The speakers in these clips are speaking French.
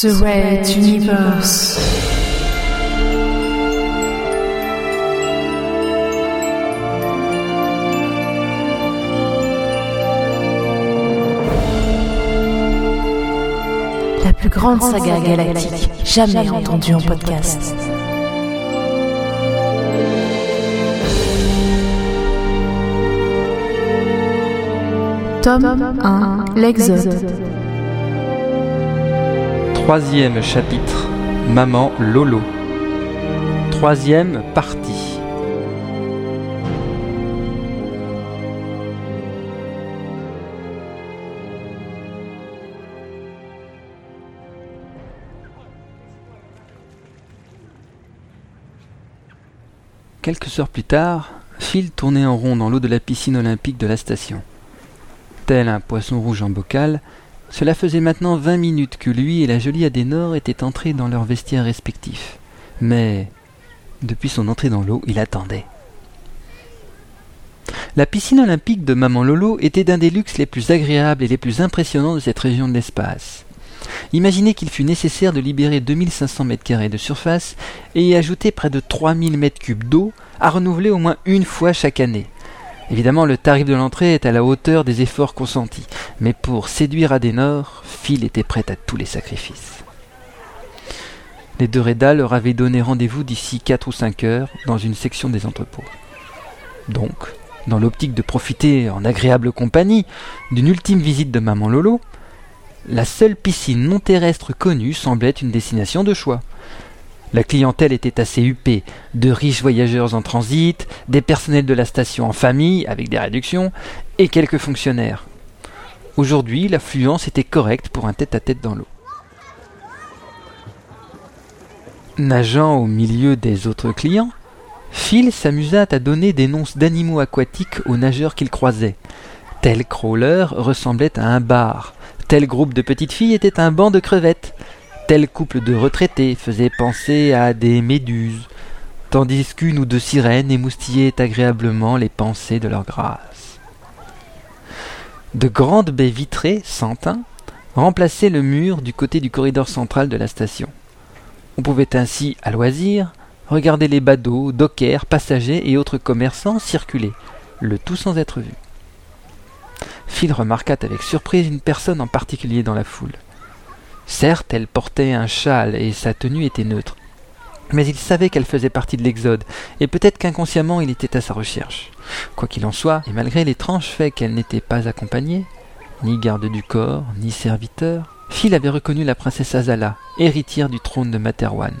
The Red Universe. La plus grande saga galactique jamais entendue en podcast. Tome 1 L'Exode. Troisième chapitre. Maman Lolo. Troisième partie. Quelques heures plus tard, Phil tournait en rond dans l'eau de la piscine olympique de la station. Tel un poisson rouge en bocal, cela faisait maintenant vingt minutes que lui et la jolie Adénor étaient entrés dans leurs vestiaires respectifs. Mais, depuis son entrée dans l'eau, il attendait. La piscine olympique de Maman Lolo était d'un des luxes les plus agréables et les plus impressionnants de cette région de l'espace. Imaginez qu'il fut nécessaire de libérer 2500 mètres carrés de surface et y ajouter près de 3000 mètres cubes d'eau à renouveler au moins une fois chaque année. Évidemment, le tarif de l'entrée est à la hauteur des efforts consentis, mais pour séduire Adenor, Phil était prêt à tous les sacrifices. Les deux Reda leur avaient donné rendez-vous d'ici quatre ou cinq heures dans une section des entrepôts. Donc, dans l'optique de profiter en agréable compagnie d'une ultime visite de Maman Lolo, la seule piscine non terrestre connue semblait une destination de choix. La clientèle était assez huppée, de riches voyageurs en transit, des personnels de la station en famille, avec des réductions, et quelques fonctionnaires. Aujourd'hui, l'affluence était correcte pour un tête-à-tête dans l'eau. Nageant au milieu des autres clients, Phil s'amusa à donner des noms d'animaux aquatiques aux nageurs qu'il croisait. Tel crawler ressemblait à un bar, tel groupe de petites filles était un banc de crevettes, tel couple de retraités faisait penser à des méduses, tandis qu'une ou deux sirènes émoustillaient agréablement les pensées de leur grâce. De grandes baies vitrées, sans teint, remplaçaient le mur du côté du corridor central de la station. On pouvait ainsi, à loisir, regarder les badauds, dockers, passagers et autres commerçants circuler, le tout sans être vus. Phil remarqua avec surprise une personne en particulier dans la foule. Certes, elle portait un châle et sa tenue était neutre, mais il savait qu'elle faisait partie de l'Exode, et peut-être qu'inconsciemment il était à sa recherche. Quoi qu'il en soit, et malgré l'étrange fait qu'elle n'était pas accompagnée, ni garde du corps, ni serviteur, Phil avait reconnu la princesse Azala, héritière du trône de Materwan,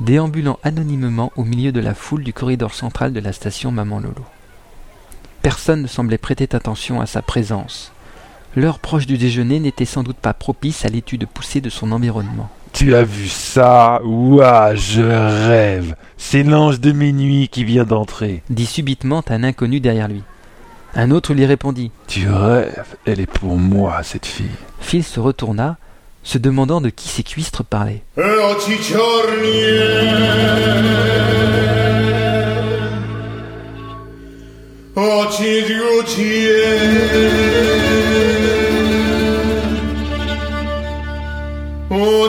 déambulant anonymement au milieu de la foule du corridor central de la station Maman Lolo. Personne ne semblait prêter attention à sa présence. L'heure proche du déjeuner n'était sans doute pas propice à l'étude poussée de son environnement. Tu as vu ça? Ouah, je rêve C'est l'ange de mes nuits qui vient d'entrer. dit subitement un inconnu derrière lui. Un autre lui répondit. Tu rêves Elle est pour moi, cette fille. Phil se retourna, se demandant de qui ces cuistres parlaient.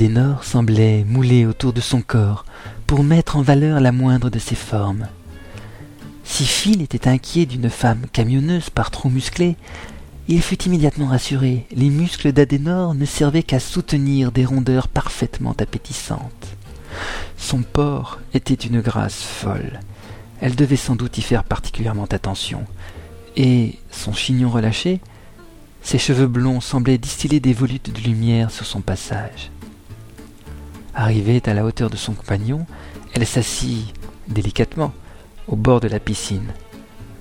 d'Adenor semblait moulé autour de son corps pour mettre en valeur la moindre de ses formes. Si Phil était inquiet d'une femme camionneuse par trop musclée, il fut immédiatement rassuré. Les muscles d'Adenor ne servaient qu'à soutenir des rondeurs parfaitement appétissantes. Son port était d'une grâce folle. Elle devait sans doute y faire particulièrement attention. Et son chignon relâché, ses cheveux blonds semblaient distiller des volutes de lumière sur son passage. Arrivée à la hauteur de son compagnon, elle s'assit délicatement au bord de la piscine,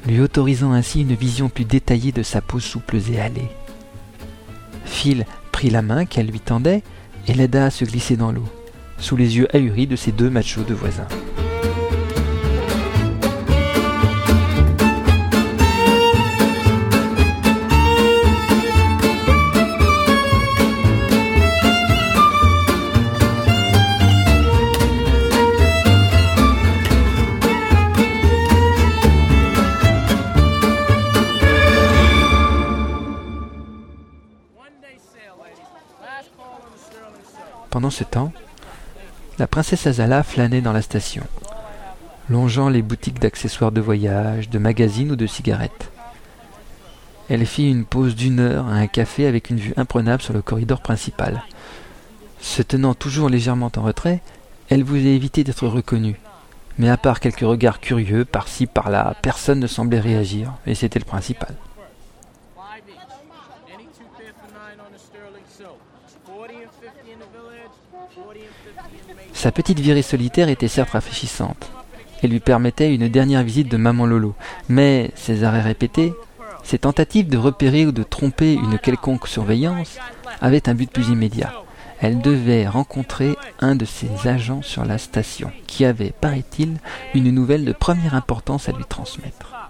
lui autorisant ainsi une vision plus détaillée de sa peau souple et hâlée. Phil prit la main qu'elle lui tendait et l'aida à se glisser dans l'eau. sous les yeux ahuris de ses deux machos de voisins. Pendant ce temps, la princesse Azala flânait dans la station, longeant les boutiques d'accessoires de voyage, de magazines ou de cigarettes. Elle fit une pause d'une heure à un café avec une vue imprenable sur le corridor principal. Se tenant toujours légèrement en retrait, elle voulait éviter d'être reconnue. Mais à part quelques regards curieux par-ci par-là, personne ne semblait réagir, et c'était le principal. Sa petite virée solitaire était certes rafraîchissante et lui permettait une dernière visite de maman Lolo, mais ses arrêts répétés, ses tentatives de repérer ou de tromper une quelconque surveillance avaient un but plus immédiat. Elle devait rencontrer un de ses agents sur la station, qui avait, paraît-il, une nouvelle de première importance à lui transmettre.